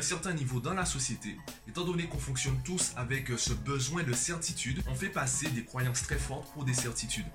un certain niveau dans la société, étant donné qu'on fonctionne tous avec euh, ce besoin de certitude, on fait passer des croyances très fortes pour des certitudes.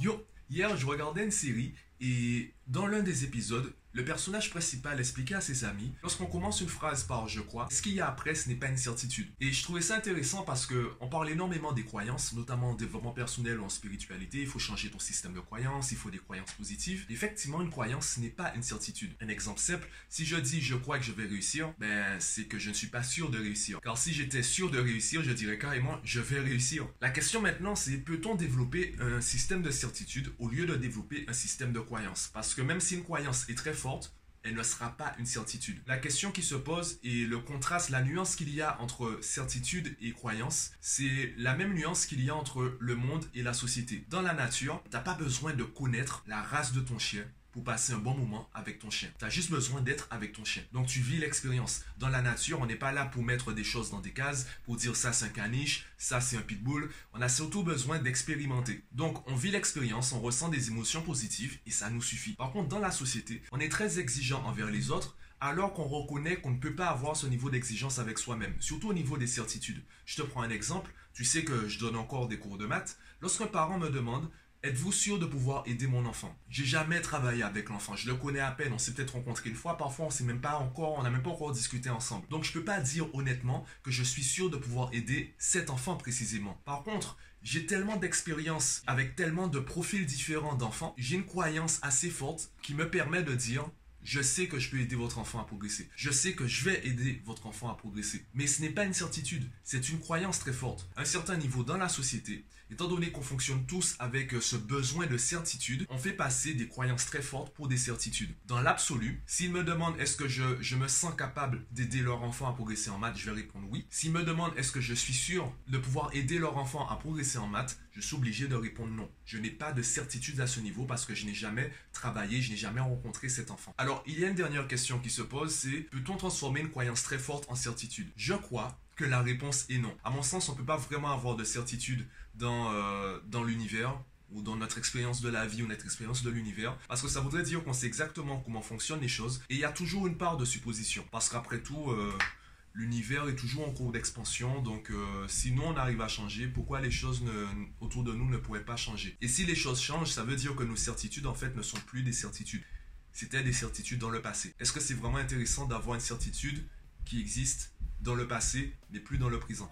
Yo, hier je regardais une série et dans l'un des épisodes, le personnage principal expliquait à ses amis, lorsqu'on commence une phrase par je crois, ce qu'il y a après, ce n'est pas une certitude. Et je trouvais ça intéressant parce que on parle énormément des croyances, notamment en développement personnel ou en spiritualité. Il faut changer ton système de croyances, il faut des croyances positives. Effectivement, une croyance, ce n'est pas une certitude. Un exemple simple, si je dis je crois que je vais réussir, ben c'est que je ne suis pas sûr de réussir. Car si j'étais sûr de réussir, je dirais carrément je vais réussir. La question maintenant, c'est peut-on développer un système de certitude au lieu de développer un système de croyances? Parce que même si une croyance est très forte, elle ne sera pas une certitude. La question qui se pose et le contraste, la nuance qu'il y a entre certitude et croyance, c'est la même nuance qu'il y a entre le monde et la société. Dans la nature, tu n'as pas besoin de connaître la race de ton chien pour passer un bon moment avec ton chien. Tu as juste besoin d'être avec ton chien. Donc tu vis l'expérience. Dans la nature, on n'est pas là pour mettre des choses dans des cases, pour dire ça c'est un caniche, ça c'est un pitbull. On a surtout besoin d'expérimenter. Donc on vit l'expérience, on ressent des émotions positives et ça nous suffit. Par contre, dans la société, on est très exigeant envers les autres alors qu'on reconnaît qu'on ne peut pas avoir ce niveau d'exigence avec soi-même, surtout au niveau des certitudes. Je te prends un exemple, tu sais que je donne encore des cours de maths. Lorsqu'un parent me demande Êtes-vous sûr de pouvoir aider mon enfant? J'ai jamais travaillé avec l'enfant, je le connais à peine, on s'est peut-être rencontré une fois, parfois on s'est même pas encore, on n'a même pas encore discuté ensemble. Donc je peux pas dire honnêtement que je suis sûr de pouvoir aider cet enfant précisément. Par contre, j'ai tellement d'expérience avec tellement de profils différents d'enfants, j'ai une croyance assez forte qui me permet de dire je sais que je peux aider votre enfant à progresser. Je sais que je vais aider votre enfant à progresser. Mais ce n'est pas une certitude, c'est une croyance très forte. À un certain niveau dans la société, étant donné qu'on fonctionne tous avec ce besoin de certitude, on fait passer des croyances très fortes pour des certitudes. Dans l'absolu, s'ils me demandent est-ce que je, je, me sens capable d'aider leur enfant à progresser en maths, je vais répondre oui. S'ils me demandent est-ce que je suis sûr de pouvoir aider leur enfant à progresser en maths, je suis obligé de répondre non. Je n'ai pas de certitude à ce niveau parce que je n'ai jamais travaillé, je n'ai jamais rencontré cet enfant. Alors, il y a une dernière question qui se pose, c'est peut-on transformer une croyance très forte en certitude? Je crois que la réponse est non. À mon sens, on ne peut pas vraiment avoir de certitude dans, euh, dans l'univers ou dans notre expérience de la vie ou notre expérience de l'univers, parce que ça voudrait dire qu'on sait exactement comment fonctionnent les choses, et il y a toujours une part de supposition, parce qu'après tout, euh, l'univers est toujours en cours d'expansion, donc euh, si nous on arrive à changer, pourquoi les choses autour de nous ne pourraient pas changer? Et si les choses changent, ça veut dire que nos certitudes en fait ne sont plus des certitudes. C'était des certitudes dans le passé. Est-ce que c'est vraiment intéressant d'avoir une certitude qui existe dans le passé, mais plus dans le présent?